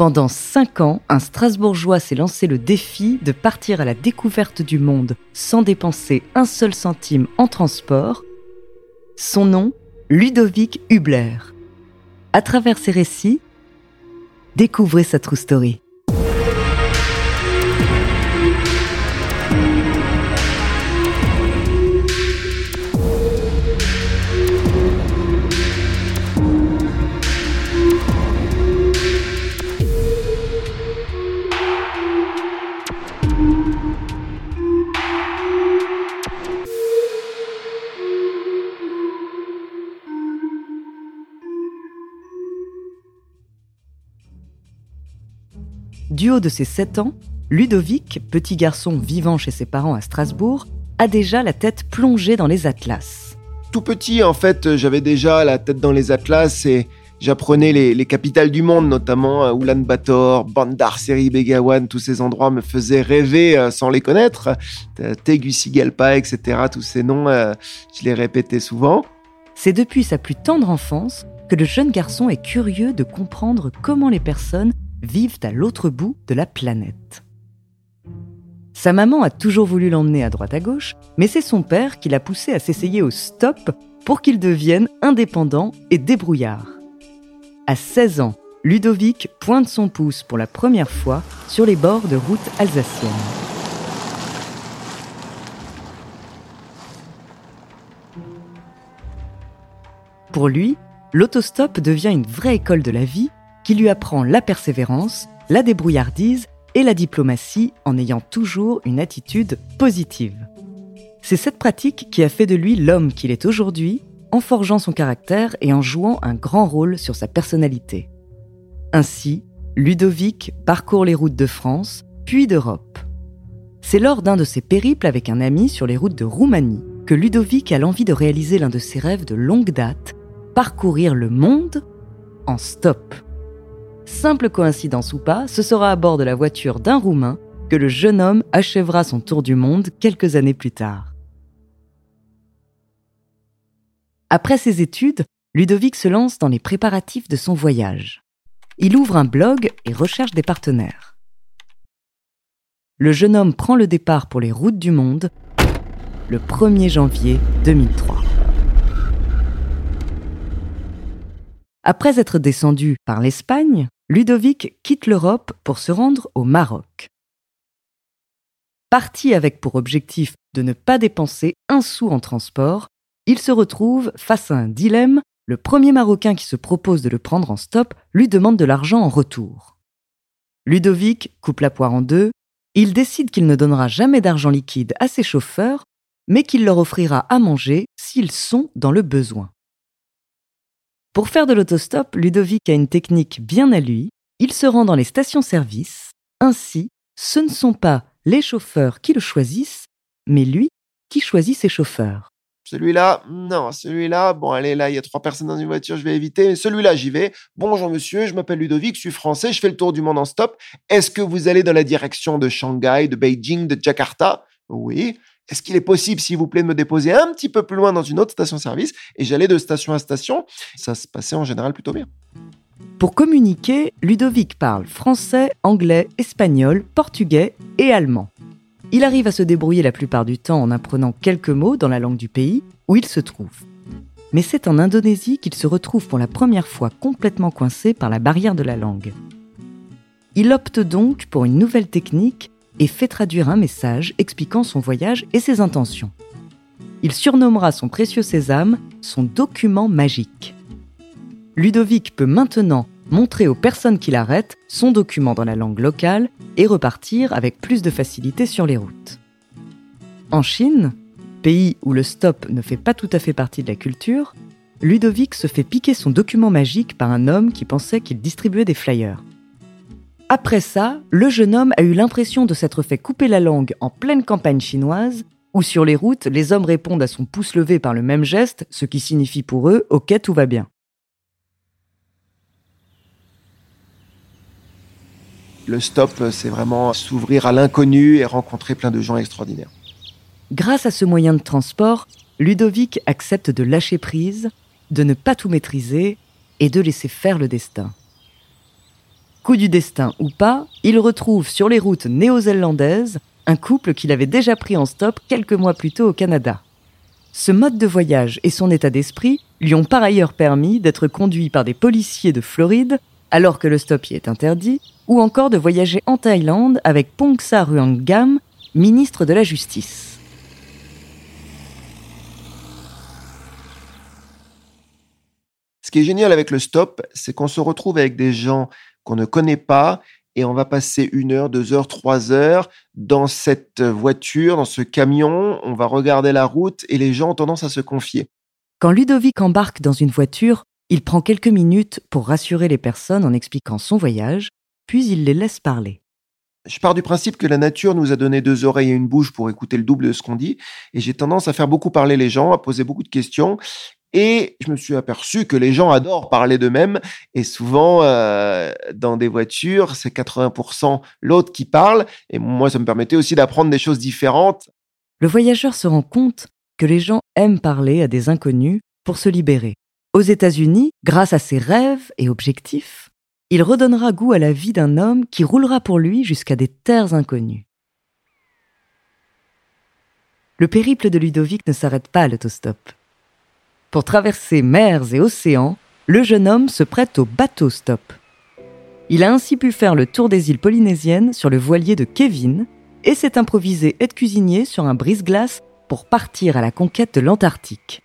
Pendant cinq ans, un Strasbourgeois s'est lancé le défi de partir à la découverte du monde sans dépenser un seul centime en transport. Son nom, Ludovic Hubler. À travers ses récits, découvrez sa true story. Du haut de ses 7 ans, Ludovic, petit garçon vivant chez ses parents à Strasbourg, a déjà la tête plongée dans les atlas. Tout petit, en fait, j'avais déjà la tête dans les atlas et j'apprenais les, capitales du monde, notamment euh, Ulaanbaatar, Bandar Seri Begawan, tous ces endroits me faisaient rêver euh, sans les connaître. Tegucigalpa, etc., tous ces noms, euh, je les répétais souvent. C'est depuis sa plus tendre enfance que le jeune garçon est curieux de comprendre comment les personnes vivent à l'autre bout de la planète. Sa maman a toujours voulu l'emmener à droite à gauche, mais c'est son père qui l'a poussé à s'essayer au stop pour qu'il devienne indépendant et débrouillard. À 16 ans, Ludovic pointe son pouce pour la première fois sur les bords de routes alsaciennes. Pour lui, l'autostop devient une vraie école de la vie qui lui apprend la persévérance, la débrouillardise et la diplomatie en ayant toujours une attitude positive. C'est cette pratique qui a fait de lui l'homme qu'il est aujourd'hui, en forgeant son caractère et en jouant un grand rôle sur sa personnalité. Ainsi, Ludovic parcourt les routes de France, puis d'Europe. C'est lors d'un de ses périples avec un ami sur les routes de Roumanie que Ludovic a l'envie de réaliser l'un de ses rêves de longue date, parcourir le monde en stop. Simple coïncidence ou pas, ce sera à bord de la voiture d'un Roumain que le jeune homme achèvera son tour du monde quelques années plus tard. Après ses études, Ludovic se lance dans les préparatifs de son voyage. Il ouvre un blog et recherche des partenaires. Le jeune homme prend le départ pour les routes du monde le 1er janvier 2003. Après être descendu par l'Espagne, Ludovic quitte l'Europe pour se rendre au Maroc. Parti avec pour objectif de ne pas dépenser un sou en transport, il se retrouve face à un dilemme. Le premier Marocain qui se propose de le prendre en stop lui demande de l'argent en retour. Ludovic coupe la poire en deux. Il décide qu'il ne donnera jamais d'argent liquide à ses chauffeurs, mais qu'il leur offrira à manger s'ils sont dans le besoin. Pour faire de l'autostop, Ludovic a une technique bien à lui. Il se rend dans les stations-service. Ainsi, ce ne sont pas les chauffeurs qui le choisissent, mais lui qui choisit ses chauffeurs. Celui-là, non, celui-là, bon, allez, là, il y a trois personnes dans une voiture, je vais éviter. Celui-là, j'y vais. Bonjour monsieur, je m'appelle Ludovic, je suis français, je fais le tour du monde en stop. Est-ce que vous allez dans la direction de Shanghai, de Beijing, de Jakarta? Oui. Est-ce qu'il est possible, s'il vous plaît, de me déposer un petit peu plus loin dans une autre station-service Et j'allais de station à station? Ça se passait en général plutôt bien. Pour communiquer, Ludovic parle français, anglais, espagnol, portugais et allemand. il arrive à se débrouiller la plupart du temps en apprenant quelques mots dans la langue du pays où il se trouve. Mais c'est en Indonésie qu'il se retrouve pour la première fois complètement coincé par la barrière de la langue. Il opte donc pour une nouvelle technique et fait traduire un message expliquant son voyage et ses intentions. Il surnommera son précieux sésame son document magique. Ludovic peut maintenant montrer aux personnes qui l'arrêtent son document dans la langue locale et repartir avec plus de facilité sur les routes. En Chine, pays où le stop ne fait pas tout à fait partie de la culture, Ludovic se fait piquer son document magique par un homme qui pensait qu'il distribuait des flyers. Après ça, le jeune homme a eu l'impression de s'être fait couper la langue en pleine campagne chinoise, où sur les routes, les hommes répondent à son pouce levé par le même geste, ce qui signifie pour eux OK, tout va bien. Le stop, c'est vraiment s'ouvrir à l'inconnu et rencontrer plein de gens extraordinaires. Grâce à ce moyen de transport, Ludovic accepte de lâcher prise, de ne pas tout maîtriser et de laisser faire le destin. Du destin ou pas, il retrouve sur les routes néo-zélandaises un couple qu'il avait déjà pris en stop quelques mois plus tôt au Canada. Ce mode de voyage et son état d'esprit lui ont par ailleurs permis d'être conduit par des policiers de Floride alors que le stop y est interdit, ou encore de voyager en Thaïlande avec Pongsa Ruanggam, ministre de la Justice. Ce qui est génial avec le stop, c'est qu'on se retrouve avec des gens qu'on ne connaît pas et on va passer une heure, deux heures, trois heures dans cette voiture, dans ce camion. On va regarder la route et les gens ont tendance à se confier. Quand Ludovic embarque dans une voiture, il prend quelques minutes pour rassurer les personnes en expliquant son voyage, puis il les laisse parler. Je pars du principe que la nature nous a donné deux oreilles et une bouche pour écouter le double de ce qu'on dit, et j'ai tendance à faire beaucoup parler les gens, à poser beaucoup de questions, et je me suis aperçu que les gens adorent parler d'eux-mêmes. Et souvent, euh, dans des voitures, c'est 80% l'autre qui parle. Et moi, ça me permettait aussi d'apprendre des choses différentes. Le voyageur se rend compte que les gens aiment parler à des inconnus pour se libérer. Aux États-Unis, grâce à ses rêves et objectifs, il redonnera goût à la vie d'un homme qui roulera pour lui jusqu'à des terres inconnues. Le périple de Ludovic ne s'arrête pas à l'autostop. Pour traverser mers et océans, le jeune homme se prête au bateau stop. Il a ainsi pu faire le tour des îles polynésiennes sur le voilier de Kevin et s'est improvisé être cuisinier sur un brise-glace pour partir à la conquête de l'Antarctique.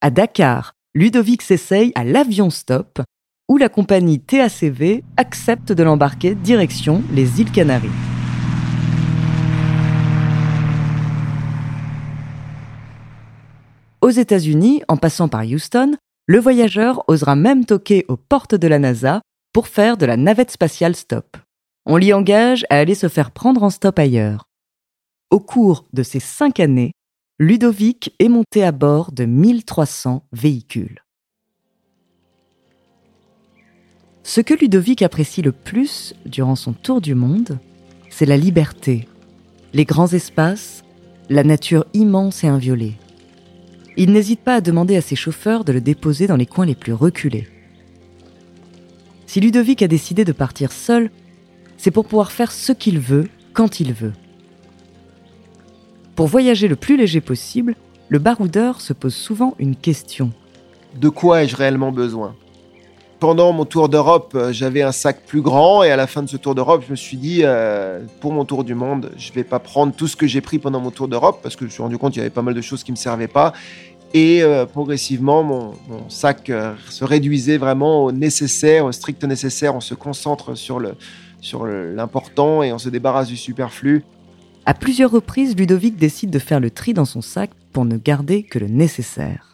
À Dakar, Ludovic s'essaye à l'avion stop où la compagnie TACV accepte de l'embarquer direction les îles Canaries. Aux États-Unis, en passant par Houston, le voyageur osera même toquer aux portes de la NASA pour faire de la navette spatiale stop. On l'y engage à aller se faire prendre en stop ailleurs. Au cours de ces cinq années, Ludovic est monté à bord de 1300 véhicules. Ce que Ludovic apprécie le plus durant son tour du monde, c'est la liberté, les grands espaces, la nature immense et inviolée il n'hésite pas à demander à ses chauffeurs de le déposer dans les coins les plus reculés. Si Ludovic a décidé de partir seul, c'est pour pouvoir faire ce qu'il veut, quand il veut. Pour voyager le plus léger possible, le baroudeur se pose souvent une question. De quoi ai-je réellement besoin? Pendant mon tour d'Europe, euh, j'avais un sac plus grand et à la fin de ce tour d'Europe, je me suis dit, euh, pour mon tour du monde, je ne vais pas prendre tout ce que j'ai pris pendant mon tour d'Europe parce que je me suis rendu compte qu'il y avait pas mal de choses qui ne me servaient pas et euh, progressivement, mon, sac se réduisait vraiment au nécessaire, au strict nécessaire. On se concentre sur le sur l'important et on se débarrasse du superflu. À plusieurs reprises, Ludovic décide de faire le tri dans son sac pour ne garder que le nécessaire.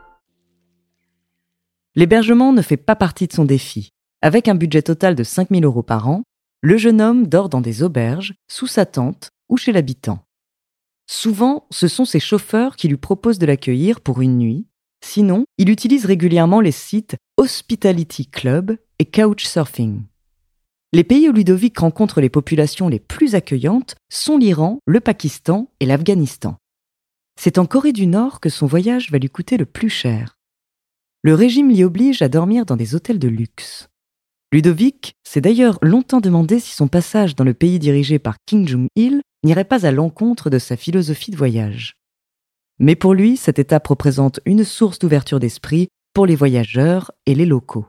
L'hébergement ne fait pas partie de son défi. Avec un budget total de 5000 euros par an, le jeune homme dort dans des auberges, sous sa tente ou chez l'habitant. Souvent, ce sont ses chauffeurs qui lui proposent de l'accueillir pour une nuit. Sinon, il utilise régulièrement les sites Hospitality Club et Couchsurfing. Les pays où Ludovic rencontre les populations les plus accueillantes sont l'Iran, le Pakistan et l'Afghanistan. C'est en Corée du Nord que son voyage va lui coûter le plus cher. Le régime l'y oblige à dormir dans des hôtels de luxe. Ludovic s'est d'ailleurs longtemps demandé si son passage dans le pays dirigé par Kim Jong-il n'irait pas à l'encontre de sa philosophie de voyage. Mais pour lui, cette étape représente une source d'ouverture d'esprit pour les voyageurs et les locaux.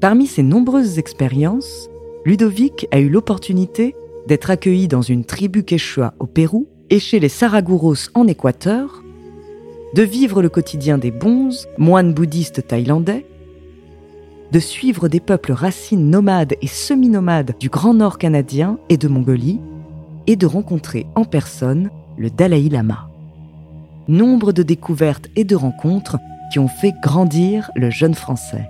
Parmi ses nombreuses expériences, Ludovic a eu l'opportunité d'être accueilli dans une tribu quechua au Pérou et chez les Saraguros en Équateur, de vivre le quotidien des bonzes, moines bouddhistes thaïlandais, de suivre des peuples racines nomades et semi-nomades du Grand Nord canadien et de Mongolie, et de rencontrer en personne le Dalai Lama. Nombre de découvertes et de rencontres qui ont fait grandir le jeune Français.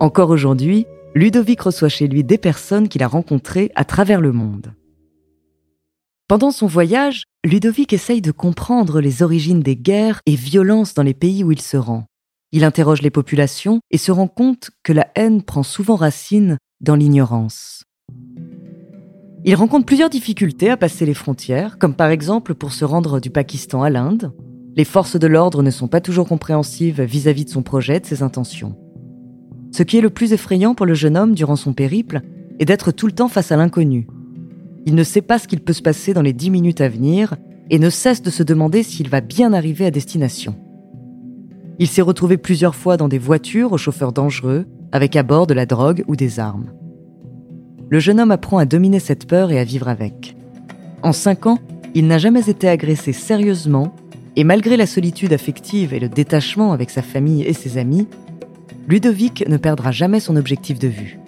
Encore aujourd'hui, Ludovic reçoit chez lui des personnes qu'il a rencontrées à travers le monde. Pendant son voyage, Ludovic essaye de comprendre les origines des guerres et violences dans les pays où il se rend. Il interroge les populations et se rend compte que la haine prend souvent racine dans l'ignorance. Il rencontre plusieurs difficultés à passer les frontières, comme par exemple pour se rendre du Pakistan à l'Inde. Les forces de l'ordre ne sont pas toujours compréhensives vis-à-vis de son projet, de ses intentions. Ce qui est le plus effrayant pour le jeune homme durant son périple est d'être tout le temps face à l'inconnu, il ne sait pas ce qu'il peut se passer dans les dix minutes à venir et ne cesse de se demander s'il va bien arriver à destination. Il s'est retrouvé plusieurs fois dans des voitures aux chauffeurs dangereux, avec à bord de la drogue ou des armes. Le jeune homme apprend à dominer cette peur et à vivre avec. En cinq ans, il n'a jamais été agressé sérieusement, et malgré la solitude affective et le détachement avec sa famille et ses amis, Ludovic ne perdra jamais son objectif de vue.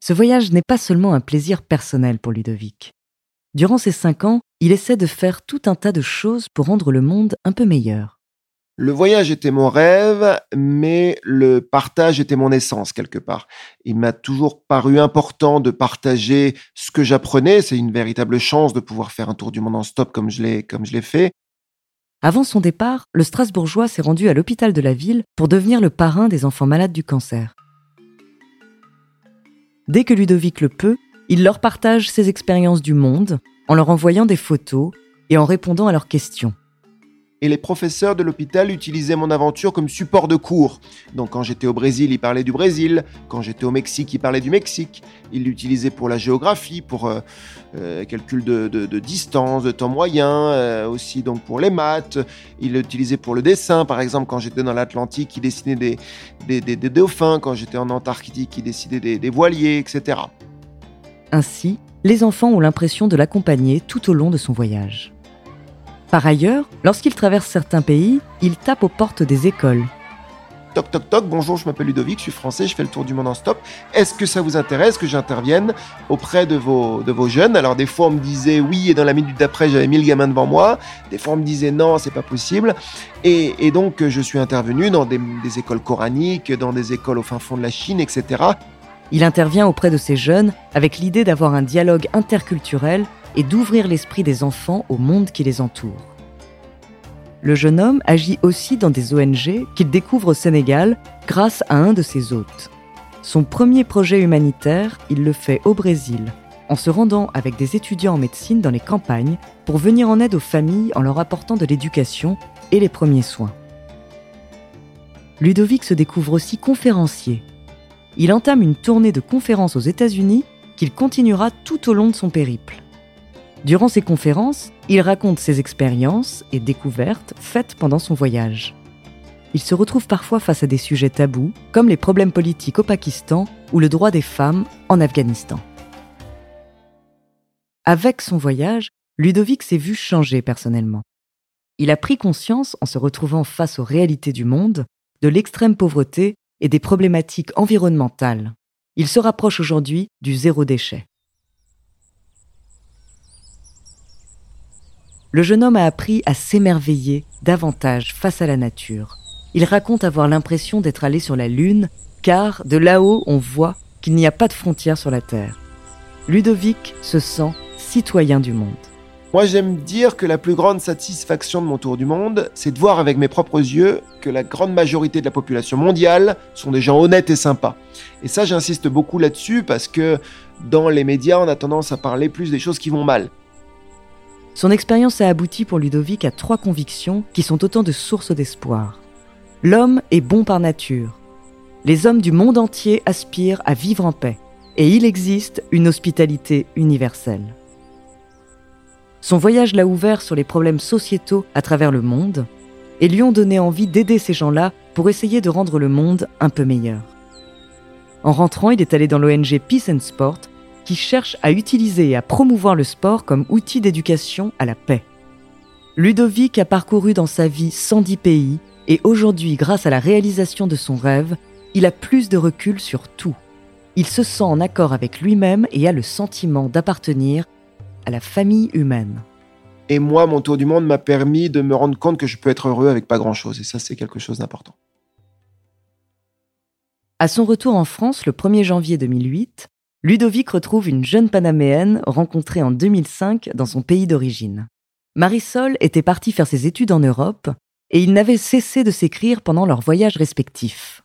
Ce voyage n'est pas seulement un plaisir personnel pour Ludovic. Durant ces cinq ans, il essaie de faire tout un tas de choses pour rendre le monde un peu meilleur. Le voyage était mon rêve, mais le partage était mon essence quelque part. Il m'a toujours paru important de partager ce que j'apprenais. C'est une véritable chance de pouvoir faire un tour du monde en stop comme je l'ai, comme je l'ai fait. Avant son départ, le Strasbourgeois s'est rendu à l'hôpital de la ville pour devenir le parrain des enfants malades du cancer. Dès que Ludovic le peut, il leur partage ses expériences du monde en leur envoyant des photos et en répondant à leurs questions. Et les professeurs de l'hôpital utilisaient mon aventure comme support de cours. Donc quand j'étais au Brésil, ils parlaient du Brésil. Quand j'étais au Mexique, ils parlaient du Mexique. Ils l'utilisaient pour la géographie, pour euh, euh, calcul de, distance, de temps moyen, euh, aussi donc pour les maths. Ils l'utilisaient pour le dessin. Par exemple, quand j'étais dans l'Atlantique, ils dessinaient des, des, dauphins. Quand j'étais en Antarctique, ils dessinaient des, des voiliers, etc. Ainsi, les enfants ont l'impression de l'accompagner tout au long de son voyage. Par ailleurs, lorsqu'il traverse certains pays, il tape aux portes des écoles. Toc toc toc, bonjour, je m'appelle Ludovic, je suis français, je fais le tour du monde en stop. Est-ce que ça vous intéresse que j'intervienne auprès de vos, de vos jeunes? Alors des fois on me disait oui et dans la minute d'après j'avais 1000 gamins devant moi. Des fois on me disait non, c'est pas possible. Et, donc je suis intervenu dans des, des écoles coraniques, dans des écoles au fin fond de la Chine, etc. Il intervient auprès de ces jeunes avec l'idée d'avoir un dialogue interculturel et d'ouvrir l'esprit des enfants au monde qui les entoure. Le jeune homme agit aussi dans des ONG qu'il découvre au Sénégal grâce à un de ses hôtes. Son premier projet humanitaire, il le fait au Brésil, en se rendant avec des étudiants en médecine dans les campagnes pour venir en aide aux familles en leur apportant de l'éducation et les premiers soins. Ludovic se découvre aussi conférencier il entame une tournée de conférences aux États-Unis qu'il continuera tout au long de son périple. Durant ses conférences, il raconte ses expériences et découvertes faites pendant son voyage. Il se retrouve parfois face à des sujets tabous, comme les problèmes politiques au Pakistan ou le droit des femmes en Afghanistan. Avec son voyage, Ludovic s'est vu changer personnellement. Il a pris conscience, en se retrouvant face aux réalités du monde, de l'extrême pauvreté et des problématiques environnementales. Il se rapproche aujourd'hui du zéro déchet. Le jeune homme a appris à s'émerveiller davantage face à la nature. Il raconte avoir l'impression d'être allé sur la Lune, car de là-haut, on voit qu'il n'y a pas de frontières sur la Terre. Ludovic se sent citoyen du monde. Moi, j'aime dire que la plus grande satisfaction de mon tour du monde, c'est de voir avec mes propres yeux que la grande majorité de la population mondiale sont des gens honnêtes et sympas. Et ça, j'insiste beaucoup là-dessus parce que dans les médias, on a tendance à parler plus des choses qui vont mal. Son expérience a abouti pour Ludovic à trois convictions qui sont autant de sources d'espoir. L'homme est bon par nature. Les hommes du monde entier aspirent à vivre en paix. Et il existe une hospitalité universelle. Son voyage l'a ouvert sur les problèmes sociétaux à travers le monde et lui ont donné envie d'aider ces gens-là pour essayer de rendre le monde un peu meilleur. En rentrant, il est allé dans l'ONG Peace and Sport qui cherche à utiliser et à promouvoir le sport comme outil d'éducation à la paix. Ludovic a parcouru dans sa vie 110 pays et aujourd'hui, grâce à la réalisation de son rêve, il a plus de recul sur tout. Il se sent en accord avec lui-même et a le sentiment d'appartenir à la famille humaine. Et moi, mon tour du monde m'a permis de me rendre compte que je peux être heureux avec pas grand-chose. Et ça, c'est quelque chose d'important. À son retour en France le 1er janvier 2008, Ludovic retrouve une jeune Panaméenne rencontrée en 2005 dans son pays d'origine. Marisol était partie faire ses études en Europe et ils n'avaient cessé de s'écrire pendant leurs voyages respectifs.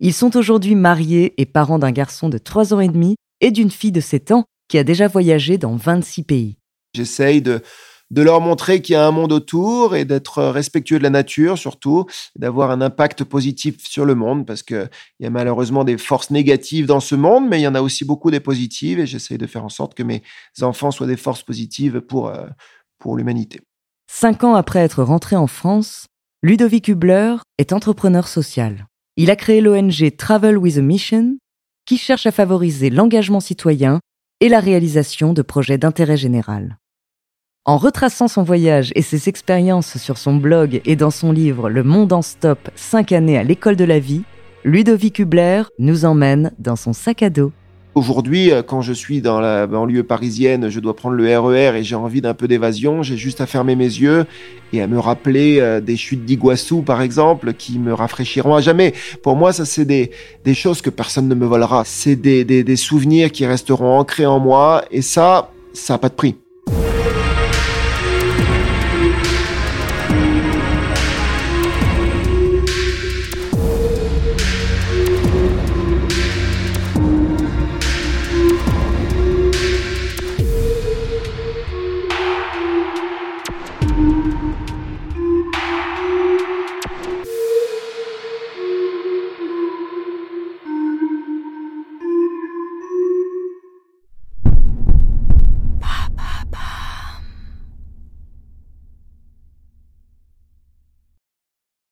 Ils sont aujourd'hui mariés et parents d'un garçon de 3 ans et demi et d'une fille de 7 ans qui a déjà voyagé dans 26 pays. J'essaye de, de leur montrer qu'il y a un monde autour et d'être respectueux de la nature surtout, d'avoir un impact positif sur le monde parce qu'il y a malheureusement des forces négatives dans ce monde, mais il y en a aussi beaucoup des positives et j'essaye de faire en sorte que mes enfants soient des forces positives pour, euh, pour l'humanité. Cinq ans après être rentré en France, Ludovic Hubler est entrepreneur social. Il a créé l'ONG Travel with a Mission qui cherche à favoriser l'engagement citoyen et la réalisation de projets d'intérêt général. En retraçant son voyage et ses expériences sur son blog et dans son livre Le Monde en Stop 5 années à l'école de la vie, Ludovic Hubler nous emmène dans son sac à dos. Aujourd'hui, euh, quand je suis dans la banlieue parisienne, je dois prendre le RER e et j'ai envie d'un peu d'évasion, j'ai juste à fermer mes yeux et à me rappeler euh, des chutes d'Iguassou, par exemple, qui me rafraîchiront à jamais. Pour moi, ça, c'est des, choses que personne ne me volera. C'est des, des, des souvenirs qui resteront ancrés en moi et ça, ça n'a pas de prix.